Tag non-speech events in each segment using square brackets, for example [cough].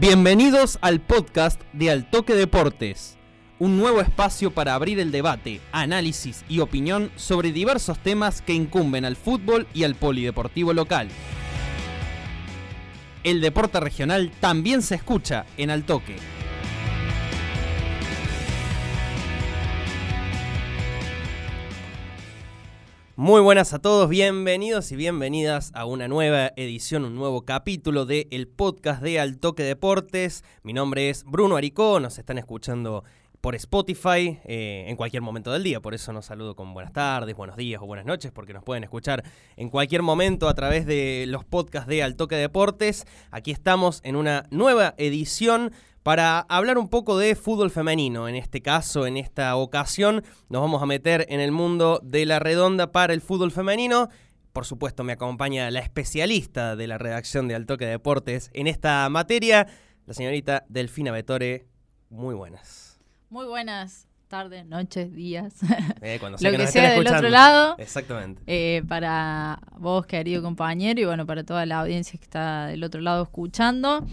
Bienvenidos al podcast de Altoque Deportes, un nuevo espacio para abrir el debate, análisis y opinión sobre diversos temas que incumben al fútbol y al polideportivo local. El deporte regional también se escucha en Altoque. Muy buenas a todos, bienvenidos y bienvenidas a una nueva edición, un nuevo capítulo de el podcast de Altoque Deportes. Mi nombre es Bruno Aricó, nos están escuchando por Spotify eh, en cualquier momento del día, por eso nos saludo con buenas tardes, buenos días o buenas noches, porque nos pueden escuchar en cualquier momento a través de los podcasts de Altoque Deportes. Aquí estamos en una nueva edición para hablar un poco de fútbol femenino. En este caso, en esta ocasión, nos vamos a meter en el mundo de la redonda para el fútbol femenino. Por supuesto, me acompaña la especialista de la redacción de Altoque Deportes en esta materia, la señorita Delfina Betore. Muy buenas. Muy buenas tardes, noches, días. [laughs] Eh, cuando Lo que sea del otro lado. Exactamente. Eh, para vos, querido compañero, y bueno, para toda la audiencia que está del otro lado escuchando.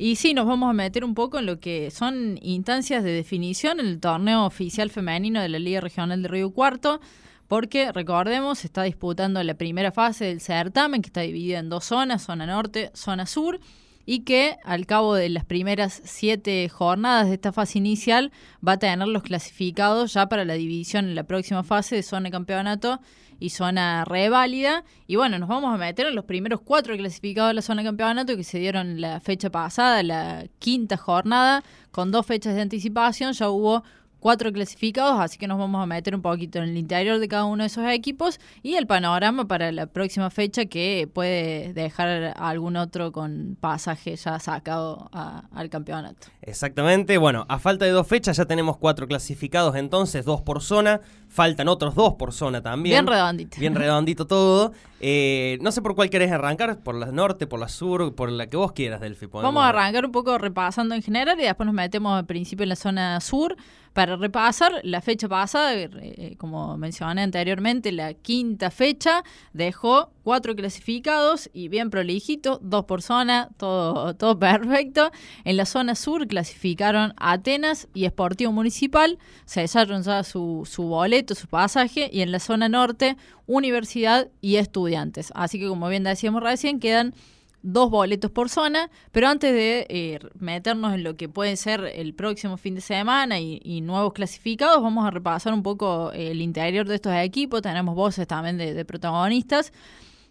Y sí, nos vamos a meter un poco en lo que son instancias de definición en el torneo oficial femenino de la Liga Regional de Río Cuarto, porque recordemos, se está disputando la primera fase del certamen, que está dividida en dos zonas, zona norte, zona sur, y que al cabo de las primeras siete jornadas de esta fase inicial va a tener los clasificados ya para la división en la próxima fase de zona de campeonato y zona reválida. Y bueno, nos vamos a meter en los primeros cuatro clasificados de la zona de campeonato que se dieron la fecha pasada, la quinta jornada, con dos fechas de anticipación. Ya hubo cuatro clasificados, así que nos vamos a meter un poquito en el interior de cada uno de esos equipos y el panorama para la próxima fecha que puede dejar a algún otro con pasaje ya sacado al campeonato. Exactamente. Bueno, a falta de dos fechas ya tenemos cuatro clasificados entonces, dos por zona. Faltan otros dos por zona también. Bien redondito. Bien redondito todo. Eh, no sé por cuál querés arrancar, por la norte, por la sur, por la que vos quieras, Delphi. Podemos- Vamos a arrancar un poco repasando en general y después nos metemos al principio en la zona sur para repasar la fecha pasada, eh, como mencioné anteriormente, la quinta fecha dejó cuatro clasificados y bien prolijito, dos por zona, todo, todo perfecto. En la zona sur clasificaron Atenas y Esportivo Municipal, cesaron ya su, su boleto, su pasaje, y en la zona norte Universidad y Estudiantes. Así que como bien decíamos recién, quedan dos boletos por zona, pero antes de eh, meternos en lo que puede ser el próximo fin de semana y, y nuevos clasificados, vamos a repasar un poco el interior de estos equipos, tenemos voces también de, de protagonistas,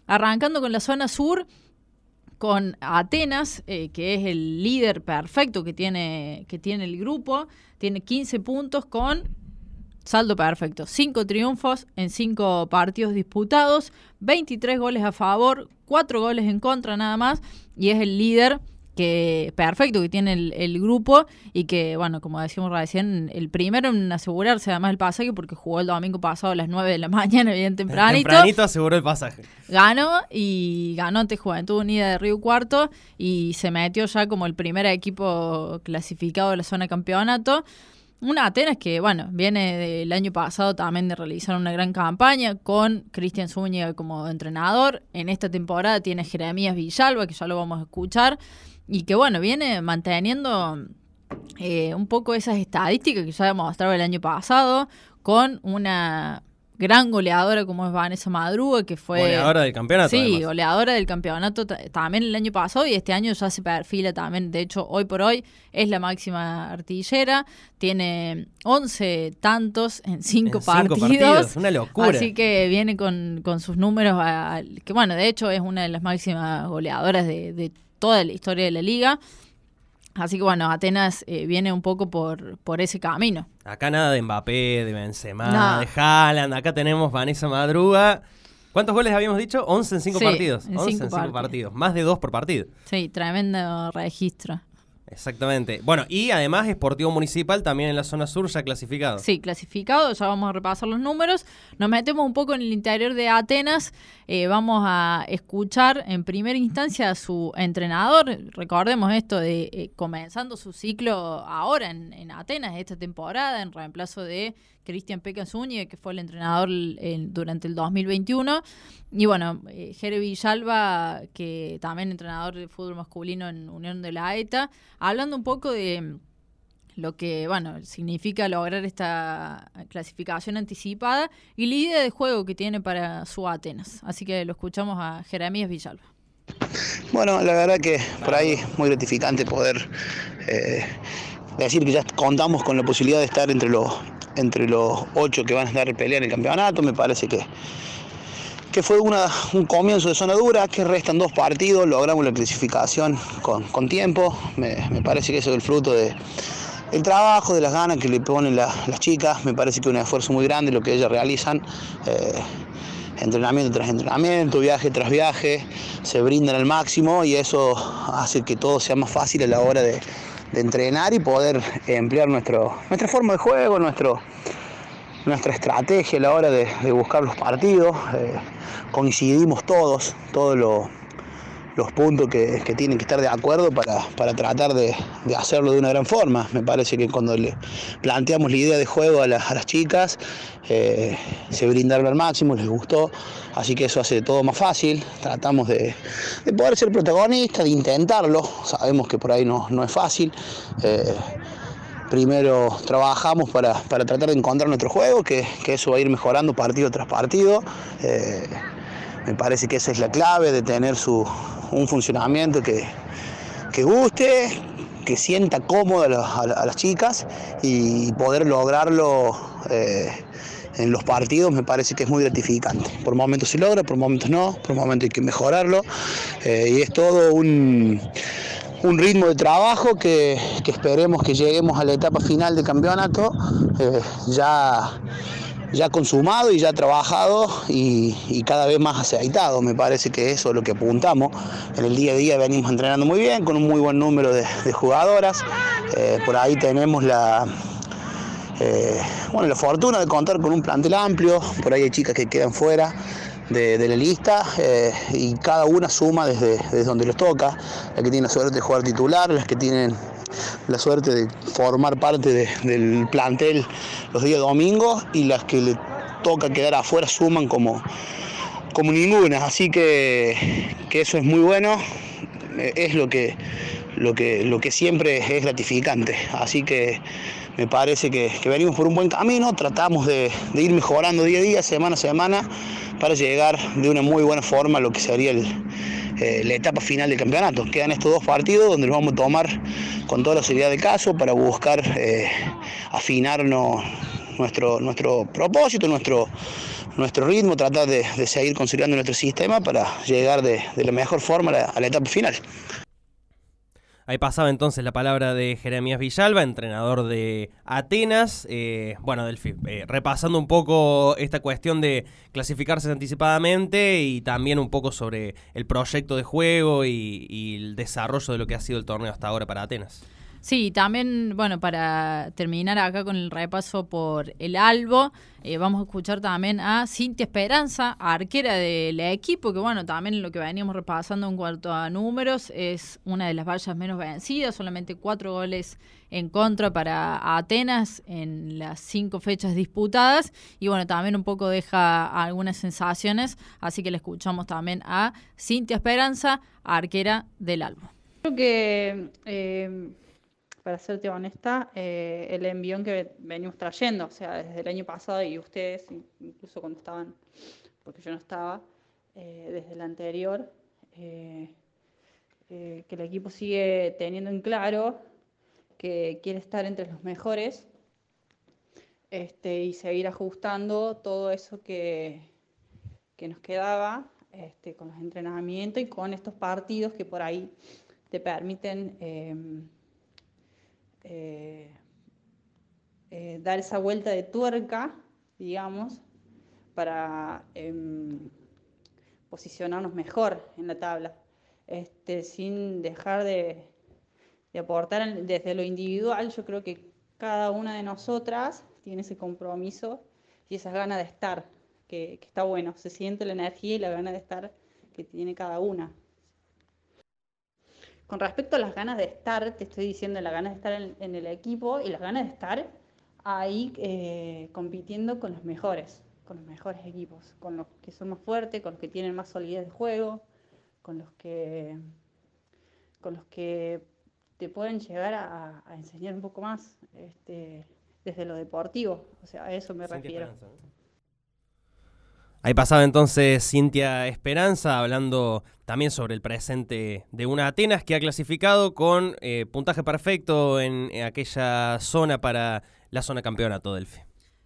arrancando con la zona sur, con Atenas, eh, que es el líder perfecto que tiene, que tiene el grupo, tiene 15 puntos con Saldo perfecto. Cinco triunfos en cinco partidos disputados, 23 goles a favor, cuatro goles en contra nada más, y es el líder que perfecto que tiene el, el grupo y que, bueno, como decíamos recién, el primero en asegurarse además el pasaje porque jugó el domingo pasado a las 9 de la [laughs] mañana, bien tempranito. Tempranito aseguró el pasaje. Ganó y ganó ante Juventud Unida de Río Cuarto y se metió ya como el primer equipo clasificado de la zona de campeonato. Una Atenas que, bueno, viene del año pasado también de realizar una gran campaña con Cristian Zúñiga como entrenador. En esta temporada tiene Jeremías Villalba, que ya lo vamos a escuchar, y que, bueno, viene manteniendo eh, un poco esas estadísticas que ya demostraba el año pasado, con una gran goleadora como es Vanessa Madruga, que fue... Goleadora del campeonato. Sí, además. goleadora del campeonato ta- también el año pasado y este año ya se perfila también. De hecho, hoy por hoy es la máxima artillera. Tiene 11 tantos en 5 En cinco partidos. partidos, una locura. Así que viene con, con sus números, a- a- que bueno, de hecho es una de las máximas goleadoras de, de toda la historia de la liga. Así que bueno, Atenas eh, viene un poco por, por ese camino. Acá nada de Mbappé, de Benzema, No. de Haaland. Acá tenemos Vanessa Madruga. ¿Cuántos goles habíamos dicho? 11 en 5 Sí, partidos. en 11 cinco en 5 partidos. partidos. Más de 2 por partido. Sí, tremendo registro. Exactamente. Bueno, y además Sportivo Municipal también en la zona sur ya clasificado. Sí, clasificado, ya vamos a repasar los números. Nos metemos un poco en el interior de Atenas. Eh, vamos a escuchar en primera instancia a su entrenador. Recordemos esto de eh, comenzando su ciclo ahora en, en Atenas, esta temporada, en reemplazo de Cristian Peca que fue el entrenador durante el 2021. Y bueno, eh, Jere Villalba, que también entrenador de fútbol masculino en Unión de la ETA, hablando un poco de lo que, bueno, significa lograr esta clasificación anticipada y la idea de juego que tiene para su Atenas. Así que lo escuchamos a Jeremías Villalba. Bueno, la verdad que por ahí es muy gratificante poder eh, decir que ya contamos con la posibilidad de estar entre los, entre los ocho que van a estar peleando en el campeonato. Me parece que, que fue una, un comienzo de zona dura, que restan dos partidos, logramos la clasificación con, tiempo. Me, me parece que eso es el fruto de el trabajo, de las ganas que le ponen las chicas, me parece que es un esfuerzo muy grande lo que ellas realizan. Eh, entrenamiento tras entrenamiento, viaje tras viaje, se brindan al máximo y eso hace que todo sea más fácil a la hora de, entrenar y poder emplear nuestro, nuestra forma de juego, nuestro, nuestra estrategia a la hora de, buscar los partidos. Eh, coincidimos todos, todo lo, los puntos que, tienen que estar de acuerdo para, tratar de, hacerlo de una gran forma. Me parece que cuando le planteamos la idea de juego a, las chicas, eh, se brindaron al máximo, les gustó, así que eso hace todo más fácil. Tratamos de, poder ser protagonistas, de intentarlo, sabemos que por ahí no, es fácil. Eh, primero trabajamos para, tratar de encontrar nuestro juego, que, eso va a ir mejorando partido tras partido. Eh, me parece que esa es la clave de tener su, un funcionamiento que, guste, que sienta cómodo a, las chicas y poder lograrlo eh, en los partidos me parece que es muy gratificante. Por momentos se logra, por momentos no, por momentos hay que mejorarlo eh, y es todo un, ritmo de trabajo que, esperemos que lleguemos a la etapa final del campeonato eh, ya ya consumado y ya trabajado y, cada vez más aceitado. Me parece que eso es lo que apuntamos. En el día a día venimos entrenando muy bien, con un muy buen número de, jugadoras. Eh, por ahí tenemos la, eh, bueno, la fortuna de contar con un plantel amplio. Por ahí hay chicas que quedan fuera. De, la lista eh, y cada una suma desde, desde donde les toca, las que tienen la suerte de jugar titular, las que tienen la suerte de formar parte del plantel los días domingos y las que le toca quedar afuera suman como, como ninguna. Así que, eso es muy bueno, eh, es lo que, lo que, lo que siempre es gratificante. Así que me parece que, venimos por un buen camino, tratamos de, ir mejorando día a día, semana a semana, para llegar de una muy buena forma a lo que sería eh, la etapa final del campeonato. Quedan estos dos partidos donde los vamos a tomar con toda la seriedad del caso para buscar eh, afinarnos nuestro, nuestro propósito, nuestro, nuestro ritmo, tratar de, seguir consolidando nuestro sistema para llegar de, la mejor forma a la etapa final. Ahí pasaba entonces la palabra de Jeremías Villalba, entrenador de Atenas. Eh, bueno, Delfi, eh, repasando un poco esta cuestión de clasificarse anticipadamente y también un poco sobre el proyecto de juego y el desarrollo de lo que ha sido el torneo hasta ahora para Atenas. Sí, también, bueno, para terminar acá con el repaso por el Albo, eh, vamos a escuchar también a Cintia Esperanza, arquera del equipo, que bueno, también lo que veníamos repasando en cuanto a números, es una de las vallas menos vencidas, solamente cuatro goles en contra para Atenas en las cinco fechas disputadas, y bueno, también un poco deja algunas sensaciones, así que le escuchamos también a Cintia Esperanza, arquera del Albo. Creo que... Eh para serte honesta, eh, el envión que venimos trayendo, o sea, desde el año pasado y ustedes, incluso cuando estaban, porque yo no estaba, eh, desde el anterior, eh, que el equipo sigue teniendo en claro que quiere estar entre los mejores este, y seguir ajustando todo eso que, que nos quedaba este, con los entrenamientos y con estos partidos que por ahí te permiten eh, eh, dar esa vuelta de tuerca, digamos, para em, posicionarnos mejor en la tabla, este, sin dejar de, aportar desde lo individual. Yo creo que cada una de nosotras tiene ese compromiso y esas ganas de estar, que, que está bueno, se siente la energía y la gana de estar que tiene cada una. Con respecto a las ganas de estar, te estoy diciendo las ganas de estar en, el equipo y las ganas de estar ahí eh, compitiendo con los mejores, con los mejores equipos, con los que son más fuertes, con los que tienen más solidez de juego, con los que, con los que te pueden llegar a, enseñar un poco más este, desde lo deportivo. O sea, a eso me refiero. Ahí pasaba entonces Cintia Esperanza hablando también sobre el presente de una Atenas que ha clasificado con eh, puntaje perfecto en, aquella zona para la zona campeonato Delphi.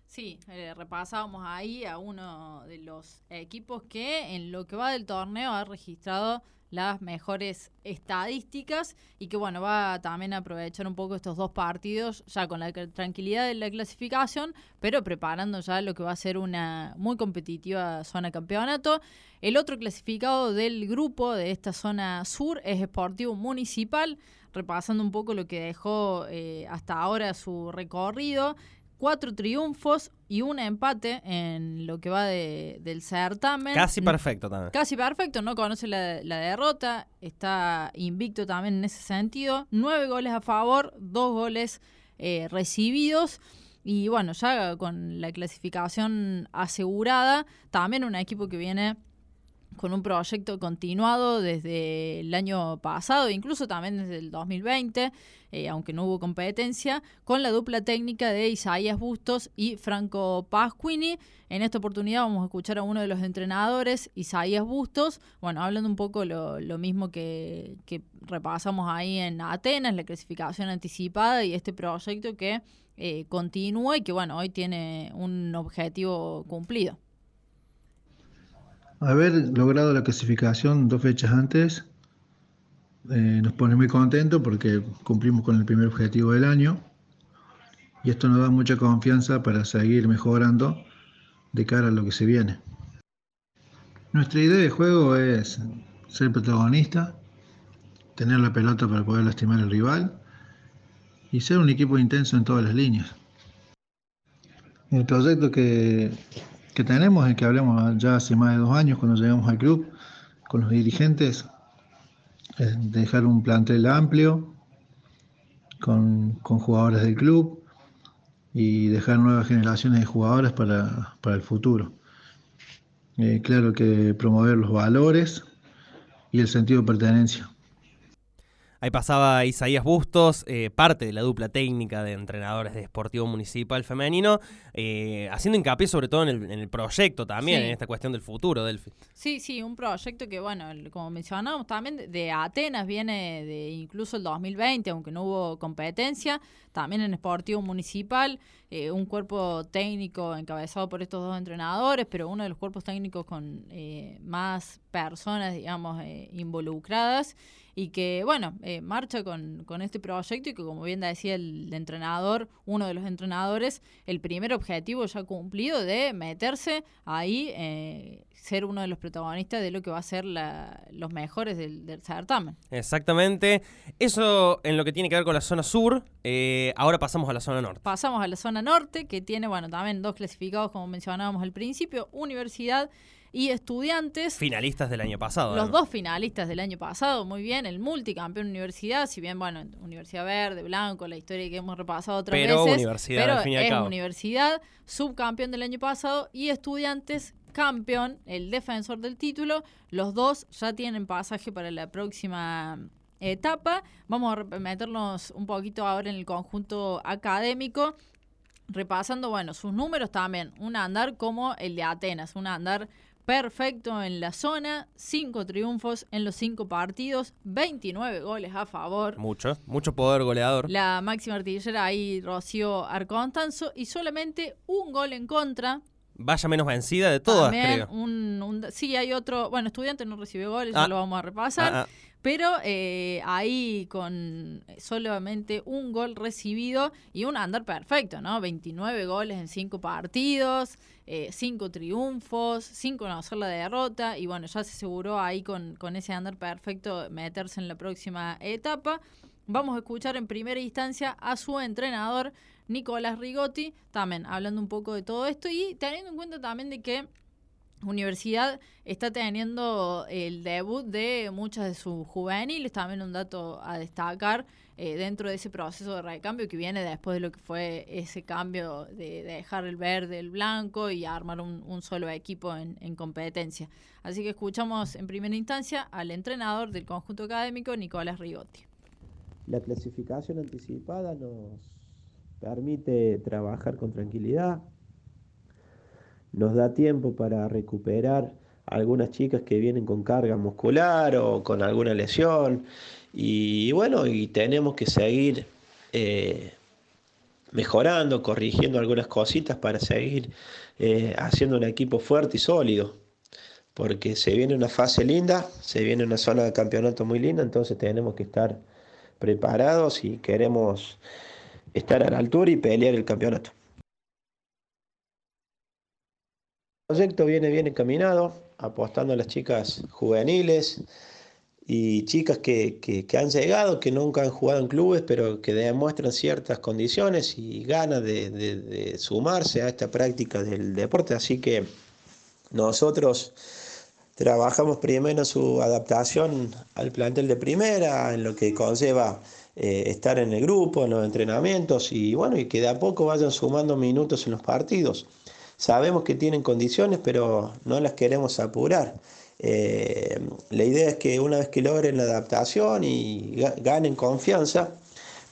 Sí, eh, repasábamos ahí a uno de los equipos que en lo que va del torneo ha registrado las mejores estadísticas y que bueno, va también a aprovechar un poco estos dos partidos ya con la tranquilidad de la clasificación, pero preparando ya lo que va a ser una muy competitiva zona campeonato. El otro clasificado del grupo de esta zona sur es Sportivo Municipal, repasando un poco lo que dejó eh, hasta ahora su recorrido cuatro triunfos y un empate en lo que va del certamen. Casi perfecto también. Casi perfecto, no conoce la, derrota, está invicto también en ese sentido. Nueve goles a favor, dos goles eh, recibidos. Y bueno, ya con la clasificación asegurada, también un equipo que viene con un proyecto continuado desde el año pasado, incluso también desde el 2020, eh, aunque no hubo competencia, con la dupla técnica de Isaías Bustos y Franco Pasquini. En esta oportunidad vamos a escuchar a uno de los entrenadores, Isaías Bustos, bueno, hablando un poco lo, mismo que, repasamos ahí en Atenas, la clasificación anticipada y este proyecto que eh, continúa y que, bueno, hoy tiene un objetivo cumplido. Haber logrado la clasificación dos fechas antes eh, nos pone muy contentos porque cumplimos con el primer objetivo del año y esto nos da mucha confianza para seguir mejorando de cara a lo que se viene. Nuestra idea de juego es ser protagonista, tener la pelota para poder lastimar al rival y ser un equipo intenso en todas las líneas. El proyecto que que tenemos, el que hablamos ya hace más de dos años cuando llegamos al club con los dirigentes, es dejar un plantel amplio con, jugadores del club y dejar nuevas generaciones de jugadores para, el futuro. Eh, claro que promover los valores y el sentido de pertenencia. Ahí pasaba Isaías Bustos, eh, parte de la dupla técnica de entrenadores de Sportivo Municipal Femenino, eh, haciendo hincapié sobre todo en el, proyecto también, en esta cuestión del futuro, Delphi. Sí, sí, un proyecto que, bueno, como mencionamos también, de Atenas viene de incluso el 2020, aunque no hubo competencia, también en Sportivo Municipal, eh, un cuerpo técnico encabezado por estos dos entrenadores, pero uno de los cuerpos técnicos con más personas, digamos, involucradas y que, bueno, eh, marcha con, con, este proyecto y que, como bien decía el entrenador, uno de los entrenadores, el primer objetivo ya cumplido de meterse ahí, eh, ser uno de los protagonistas de lo que va a ser la, los mejores del, certamen. Exactamente. Eso en lo que tiene que ver con la zona sur. Eh, ahora pasamos a la zona norte. Pasamos a la zona norte, que tiene, bueno, también dos clasificados, como mencionábamos al principio, Universidad y estudiantes. Finalistas del año pasado. Los dos finalistas del año pasado, muy bien, el multicampeón universidad, si bien, bueno, Universidad Verde, Blanco, la historia que hemos repasado otras pero veces. Universidad, pero al fin y al es universidad, subcampeón del año pasado y estudiantes campeón, el defensor del título. Los dos ya tienen pasaje para la próxima etapa. Vamos a meternos un poquito ahora en el conjunto académico repasando, bueno, sus números también, un andar como el de Atenas, un andar perfecto en la zona, cinco triunfos en los cinco partidos, 29 goles a favor. Mucho, mucho poder goleador. La máxima artillera ahí, Rocío Arconstanzo, y solamente un gol en contra. Vaya menos vencida de todas, creo. Un, sí, hay otro. Bueno, estudiante no recibe goles, ya ah. lo vamos a repasar. Ah, ah. Pero eh, ahí con solamente un gol recibido y un andar perfecto, ¿no? 29 goles en 5 partidos, 5 eh, triunfos, 5 no hacer la derrota y bueno, ya se aseguró ahí con, con ese andar perfecto meterse en la próxima etapa. Vamos a escuchar en primera instancia a su entrenador, Nicolás Rigotti, también hablando un poco de todo esto y teniendo en cuenta también de que Universidad está teniendo el debut de muchas de sus juveniles, también un dato a destacar eh, dentro de ese proceso de recambio que viene después de lo que fue ese cambio de, dejar el verde, el blanco y armar un, solo equipo en, en, competencia. Así que escuchamos en primera instancia al entrenador del conjunto académico, Nicolás Rigotti. La clasificación anticipada nos permite trabajar con tranquilidad, nos da tiempo para recuperar algunas chicas que vienen con carga muscular o con alguna lesión. Y bueno, y tenemos que seguir eh, mejorando, corrigiendo algunas cositas para seguir eh, haciendo un equipo fuerte y sólido. Porque se viene una fase linda, se viene una zona de campeonato muy linda, entonces tenemos que estar preparados y queremos estar a la altura y pelear el campeonato. El proyecto viene bien encaminado, apostando a las chicas juveniles y chicas que, han llegado, que nunca han jugado en clubes, pero que demuestran ciertas condiciones y ganas de, sumarse a esta práctica del deporte. Así que nosotros trabajamos primero su adaptación al plantel de primera, en lo que conlleva eh, estar en el grupo, en los entrenamientos y bueno, y que de a poco vayan sumando minutos en los partidos. Sabemos que tienen condiciones, pero no las queremos apurar. Eh, la idea es que una vez que logren la adaptación y ganen confianza,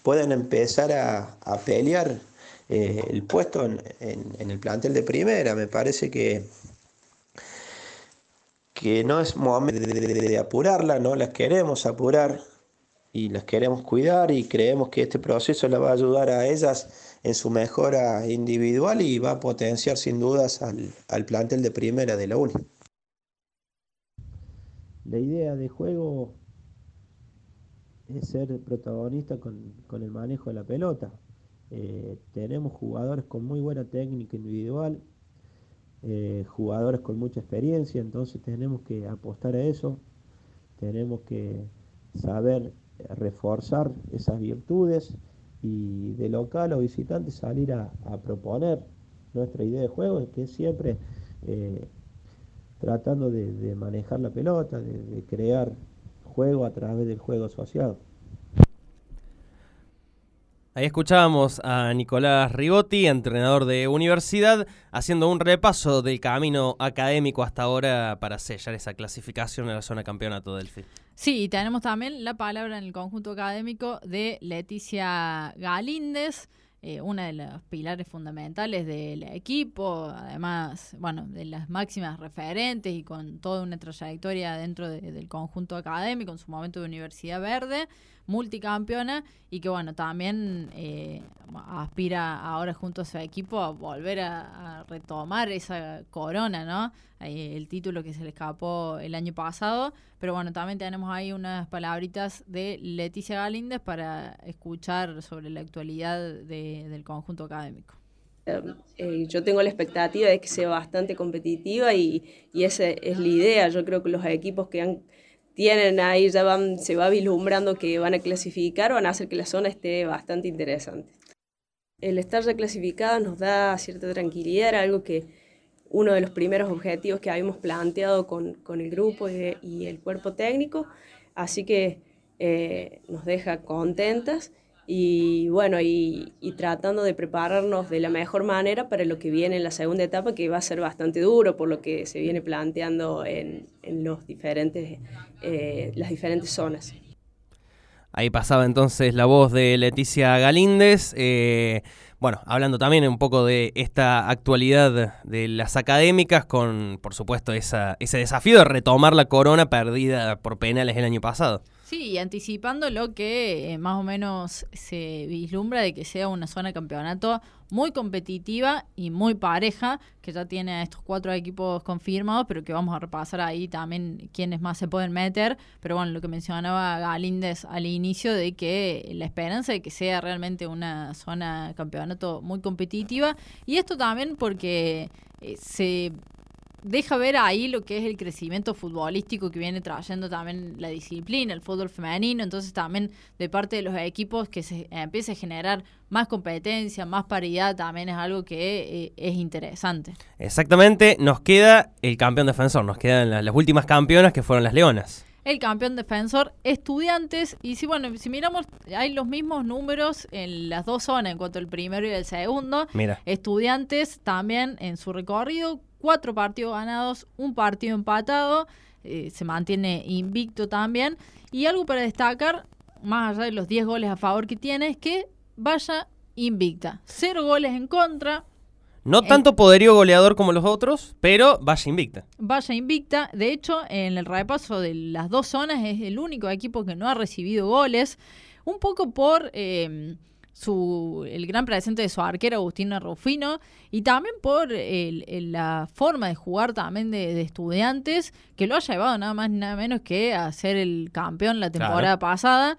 puedan empezar a, pelear eh, el puesto en, el plantel de primera. Me parece que, que no es momento de apurarla, no las queremos apurar y las queremos cuidar y creemos que este proceso la va a ayudar a ellas en su mejora individual y va a potenciar sin dudas al, plantel de primera de la UNI. La idea de juego es ser protagonista con, el manejo de la pelota. Eh, tenemos jugadores con muy buena técnica individual, eh, jugadores con mucha experiencia, entonces tenemos que apostar a eso, tenemos que saber reforzar esas virtudes y de local o visitante salir a, proponer nuestra idea de juego, que es siempre eh, tratando de, manejar la pelota, de, crear juego a través del juego asociado. Ahí escuchábamos a Nicolás Rigotti, entrenador de universidad, haciendo un repaso del camino académico hasta ahora para sellar esa clasificación en la zona campeonato del FI. Sí, y tenemos también la palabra en el conjunto académico de Leticia Galíndez, eh, una de los pilares fundamentales del equipo, además, bueno, de las máximas referentes y con toda una trayectoria dentro del conjunto académico, en su momento de Universidad Verde multicampeona y que bueno, también eh, aspira ahora junto a su equipo a volver a, retomar esa corona, ¿no? Eh, el título que se le escapó el año pasado, pero bueno, también tenemos ahí unas palabritas de Leticia Galíndez para escuchar sobre la actualidad del conjunto académico. Eh, yo tengo la expectativa de que sea bastante competitiva y, y esa es la idea. Yo creo que los equipos que han tienen ahí, ya se va vislumbrando que van a clasificar, van a hacer que la zona esté bastante interesante. El estar ya nos da cierta tranquilidad, era algo que uno de los primeros objetivos que habíamos planteado con, con el grupo y, el cuerpo técnico, así que eh, nos deja contentas y bueno, y, tratando de prepararnos de la mejor manera para lo que viene en la segunda etapa, que va a ser bastante duro por lo que se viene planteando en, los diferentes, eh, las diferentes zonas. Ahí pasaba entonces la voz de Leticia Galíndez. Eh, bueno, hablando también un poco de esta actualidad de las académicas, con por supuesto esa, ese desafío de retomar la corona perdida por penales el año pasado. Sí, y anticipando lo que eh, más o menos se vislumbra de que sea una zona de campeonato muy competitiva y muy pareja, que ya tiene estos cuatro equipos confirmados, pero que vamos a repasar ahí también quiénes más se pueden meter. Pero bueno, lo que mencionaba Galíndez al inicio de que la esperanza de que sea realmente una zona de campeonato muy competitiva. Y esto también porque eh, se deja ver ahí lo que es el crecimiento futbolístico que viene trayendo también la disciplina, el fútbol femenino, entonces también de parte de los equipos que se empiece a generar más competencia, más paridad, también es algo que eh, es interesante. Exactamente, nos queda el campeón defensor, nos quedan las, las últimas campeonas que fueron las Leonas. El campeón defensor estudiantes. Y si bueno si miramos hay los mismos números en las dos zonas en cuanto al primero y el segundo. Mira. estudiantes también en su recorrido cuatro partidos ganados, un partido empatado, eh, se mantiene invicto también. Y algo para destacar, más allá de los 10 goles a favor que tiene, es que vaya invicta. Cero goles en contra. No tanto poderío goleador como los otros, pero vaya invicta. Vaya invicta. De hecho, en el repaso de las dos zonas es el único equipo que no ha recibido goles. Un poco por... Eh, su, el gran presente de su arquero Agustina Rufino y también por la forma de jugar también de, estudiantes que lo ha llevado nada más nada menos que a ser el campeón la temporada pasada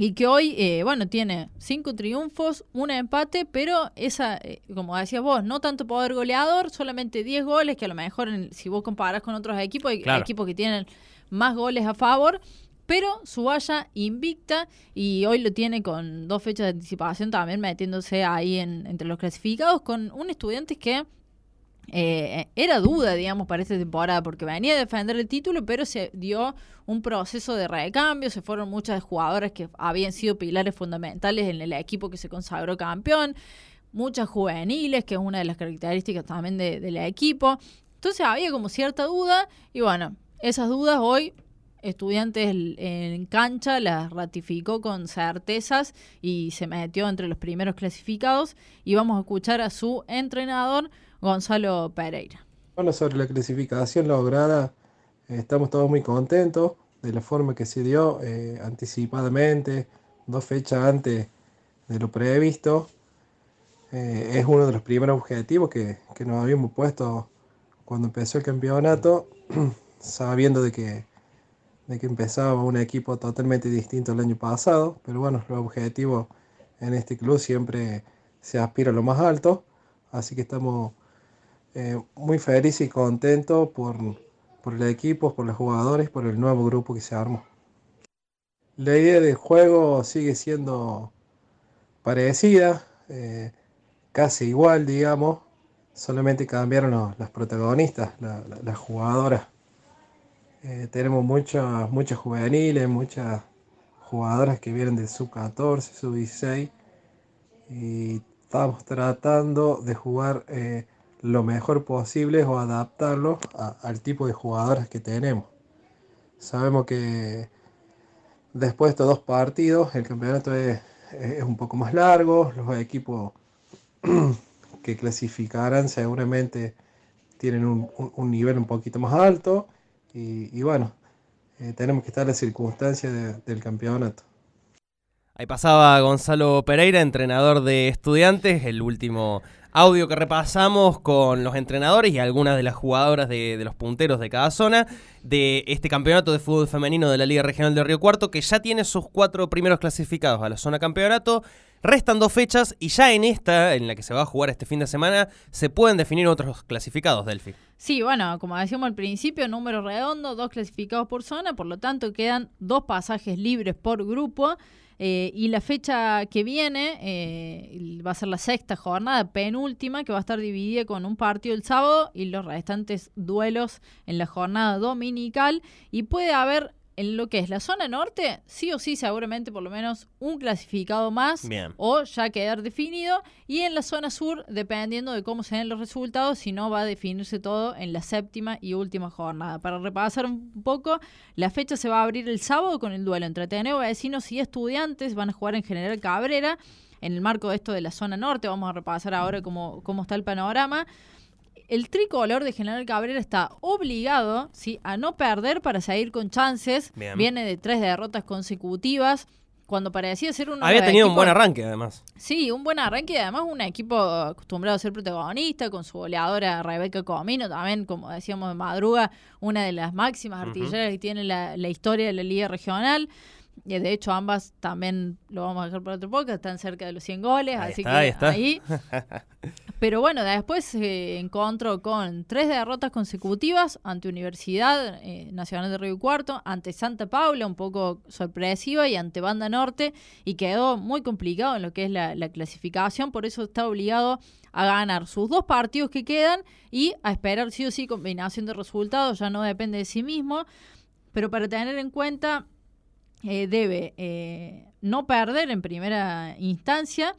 y que hoy, eh, bueno, tiene cinco triunfos, un empate, pero esa, eh, como decías vos, no tanto poder goleador, solamente 10 goles, que a lo mejor si vos comparás con otros equipos, hay equipos que tienen más goles a favor, pero Subaya invicta y hoy lo tiene con dos fechas de anticipación también metiéndose ahí en, entre los clasificados con un estudiante que eh, era duda, digamos, para esta temporada, porque venía a defender el título, pero se dio un proceso de recambio, se fueron muchas jugadoras que habían sido pilares fundamentales en el equipo que se consagró campeón, muchas juveniles, que es una de las características también del equipo. Entonces había como cierta duda y bueno, esas dudas hoy Estudiantes en cancha las ratificó con certezas y se metió entre los primeros clasificados. Y vamos a escuchar a su entrenador, Gonzalo Pereira. Bueno, sobre la clasificación lograda, estamos todos muy contentos de la forma que se dio eh, anticipadamente, dos fechas antes de lo previsto. Eh, es uno de los primeros objetivos que, que nos habíamos puesto cuando empezó el campeonato, [clears throat] sabiendo de que de que empezaba un equipo totalmente distinto el año pasado, pero bueno, los objetivos en este club siempre se aspira a lo más alto, así que estamos eh, muy felices y contentos por, por el equipo, por los jugadores, por el nuevo grupo que se armó. La idea del juego sigue siendo parecida, eh, casi igual, digamos, solamente cambiaron las protagonistas, las jugadoras. Eh, tenemos muchas, muchas juveniles, muchas jugadoras que vienen de sub 14, sub 16 y estamos tratando de jugar eh, lo mejor posible o adaptarlo al tipo de jugadoras que tenemos. Sabemos que después de estos dos partidos el campeonato es, un poco más largo, los equipos [clears throat] que clasificarán seguramente tienen un nivel un poquito más alto y, bueno, eh, tenemos que estar en las circunstancias del campeonato. Ahí pasaba Gonzalo Pereira, entrenador de estudiantes, el último audio que repasamos con los entrenadores y algunas de las jugadoras de, los punteros de cada zona de este campeonato de fútbol femenino de la Liga Regional de Río Cuarto, que ya tiene sus cuatro primeros clasificados a la zona campeonato. Restan dos fechas y ya en esta, en la que se va a jugar este fin de semana, se pueden definir otros clasificados, Delphi. Sí, bueno, como decíamos al principio, número redondo, dos clasificados por zona, por lo tanto quedan dos pasajes libres por grupo. Eh, y la fecha que viene eh, va a ser la sexta jornada, penúltima, que va a estar dividida con un partido el sábado y los restantes duelos en la jornada dominical. Y puede haber en lo que es la zona norte, sí o sí, seguramente por lo menos un clasificado más o ya quedar definido. Y en la zona sur, dependiendo de cómo se den los resultados, si no va a definirse todo en la séptima y última jornada. Para repasar un poco, la fecha se va a abrir el sábado con el duelo entre Ateneo, Vecinos y Estudiantes. Van a jugar en General Cabrera. En el marco de esto de la zona norte, vamos a repasar ahora cómo, cómo está el panorama el tricolor de General Cabrera está obligado ¿sí? a no perder para seguir con chances. Viene de tres derrotas consecutivas. Cuando parecía ser un. Había tenido un buen arranque, además. Sí, un buen arranque y además un equipo acostumbrado a ser protagonista, con su goleadora Rebeca Comino, también, como decíamos de madruga, una de las máximas artilleras que tiene la, la historia de la Liga Regional. Y de hecho, ambas también lo vamos a dejar por otro podcast, están cerca de los 100 goles, Ahí así está, que ahí está. ahí. [laughs] Pero bueno, después se encontró con tres derrotas consecutivas ante Universidad eh, Nacional de Río Cuarto, ante Santa Paula, un poco sorpresiva, y ante Banda Norte, y quedó muy complicado en lo que es la, la clasificación, por eso está obligado a ganar sus dos partidos que quedan y a esperar sí o sí combinación de resultados, ya no depende de sí mismo, pero para tener en cuenta eh, debe eh, no perder en primera instancia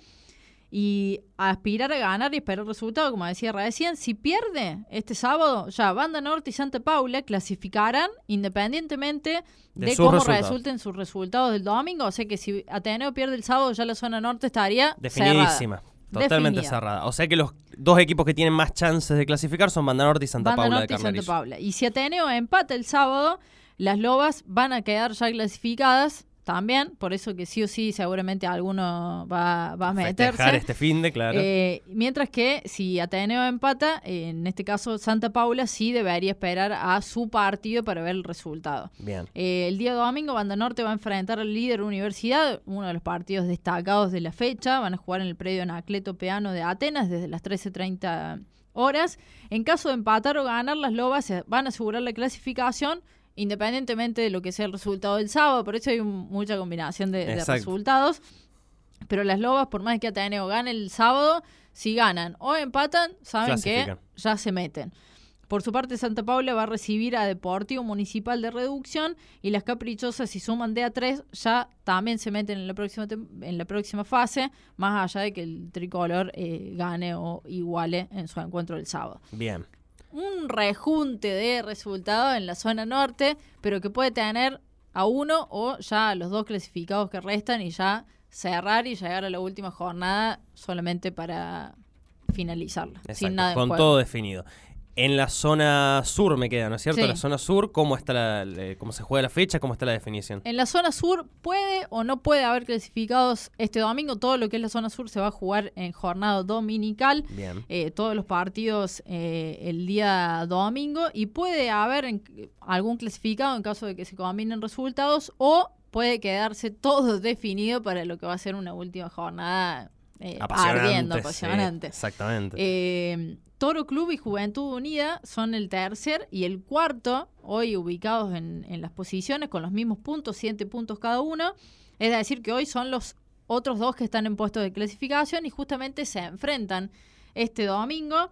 y aspirar a ganar y esperar resultado, como decía recién. Si pierde este sábado, ya Banda Norte y Santa Paula clasificarán independientemente De cómo resultados. resulten sus resultados del domingo. O sea que si Ateneo pierde el sábado, ya la zona norte estaría cerrada. Definidísima. Totalmente Definida. cerrada. O sea que los dos equipos que tienen más chances de clasificar son Banda Norte y Santa Banda Paula Norte de y Santa. Paula. Y si Ateneo empata el sábado, las Lobas van a quedar ya clasificadas también, por eso que sí o sí seguramente alguno va, va a Festejar meterse. este fin de, claro. Eh, mientras que si Ateneo empata, eh, en este caso Santa Paula sí debería esperar a su partido para ver el resultado. Bien. Eh, el día domingo, Banda Norte va a enfrentar al líder Universidad, uno de los partidos destacados de la fecha. Van a jugar en el predio Anacleto Peano de Atenas desde las 13.30 horas. En caso de empatar o ganar, las Lobas van a asegurar la clasificación independientemente de lo que sea el resultado del sábado. Por eso hay un- mucha combinación de, resultados. Pero las Lobas, por más que Ateneo gane el sábado, si ganan o empatan, saben que ya se meten. Por su parte, Santa Paula va a recibir a Deportivo Municipal de Reducción y las Caprichosas, si suman de a 3, ya también se meten en la próxima, en la próxima fase, más allá de que el tricolor eh, gane o iguale en su encuentro del sábado. Bien. Un rejunte de resultados en la zona norte, pero que puede tener a uno o ya a los dos clasificados que restan y ya cerrar y llegar a la última jornada solamente para finalizarla, sin nada con todo definido. En la zona sur me queda, ¿no es cierto? Sí. La zona sur, ¿cómo está la, cómo se juega la fecha? ¿Cómo está la definición? En la zona sur puede o no puede haber clasificados este domingo. Todo lo que es la zona sur se va a jugar en jornada dominical. Bien. eh, todos los partidos eh, el día domingo. Y puede haber en- algún clasificado en caso de que se combinen resultados. O puede quedarse todo [laughs] definido para lo que va a ser una última jornada eh, Apasionante. ardiendo, sí, apasionante. exactamente. Eh, Toro Club y Juventud Unida son el tercer y el cuarto, hoy ubicados en, las posiciones con los mismos puntos, siete puntos cada uno. Es decir, que hoy son los otros dos que están en puestos de clasificación y justamente se enfrentan este domingo.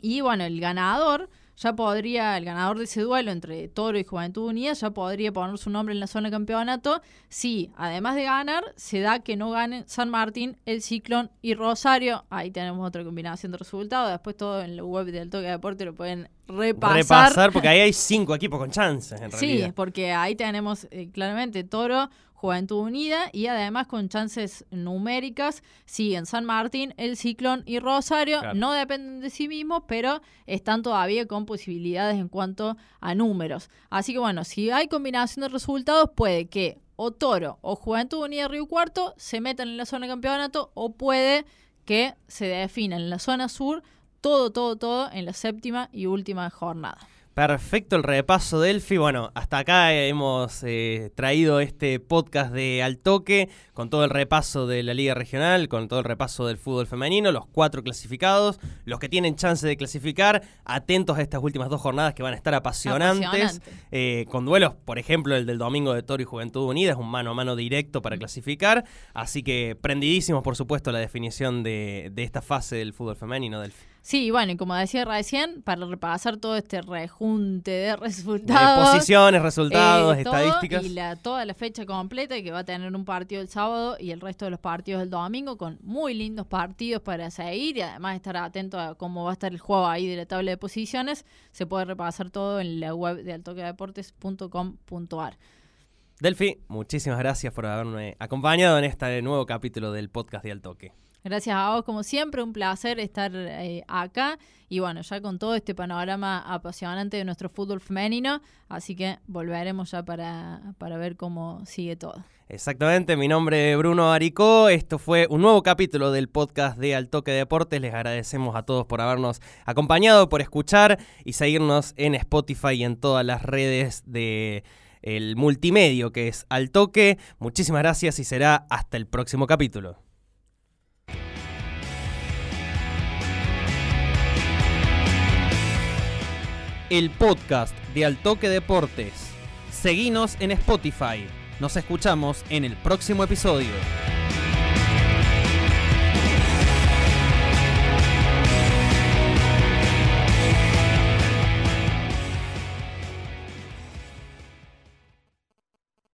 Y bueno, el ganador ya podría, el ganador de ese duelo entre Toro y Juventud Unida, ya podría poner su nombre en la zona de campeonato si, además de ganar, se da que no ganen San Martín, El Ciclón y Rosario. Ahí tenemos otra combinación de resultados. Después todo en la web del Toque de Deporte lo pueden repasar. Repasar, porque ahí hay cinco equipos con chances, en Sí, realidad. porque ahí tenemos eh, claramente Toro, Juventud Unida y además con chances numéricas siguen San Martín, El Ciclón y Rosario. Claro. No dependen de sí mismos, pero están todavía con posibilidades en cuanto a números. Así que bueno, si hay combinación de resultados, puede que o Toro o Juventud Unida Río Cuarto se metan en la zona de campeonato o puede que se defina en la zona sur todo, todo, todo en la séptima y última jornada. Perfecto el repaso, Delphi. Bueno, hasta acá hemos eh, traído este podcast de Al Toque con todo el repaso de la Liga Regional, con todo el repaso del fútbol femenino, los cuatro clasificados, los que tienen chance de clasificar, atentos a estas últimas dos jornadas que van a estar apasionantes, Apasionante. eh, con duelos, por ejemplo, el del domingo de Toro y Juventud Unida, es un mano a mano directo para clasificar, así que prendidísimos, por supuesto, la definición de, de esta fase del fútbol femenino, Delphi. Sí, bueno, y como decía recién, para repasar todo este rejunte de [laughs] De resultados. posiciones, resultados, eh, todo, estadísticas. Y la, toda la fecha completa, que va a tener un partido el sábado y el resto de los partidos el domingo, con muy lindos partidos para seguir y además estar atento a cómo va a estar el juego ahí de la tabla de posiciones. Se puede repasar todo en la web de altoquedeportes.com.ar. Delphi, muchísimas gracias por haberme acompañado en este nuevo capítulo del podcast de Al Toque. Gracias a vos, como siempre, un placer estar eh, acá y bueno, ya con todo este panorama apasionante de nuestro fútbol femenino, así que volveremos ya para, para ver cómo sigue todo. Exactamente, mi nombre es Bruno Aricó, esto fue un nuevo capítulo del podcast de Al Toque Deportes, les agradecemos a todos por habernos acompañado, por escuchar y seguirnos en Spotify y en todas las redes de el multimedio que es Al Toque. Muchísimas gracias y será hasta el próximo capítulo. El podcast de Al Toque Deportes. Seguinos en Spotify. Nos escuchamos en el próximo episodio.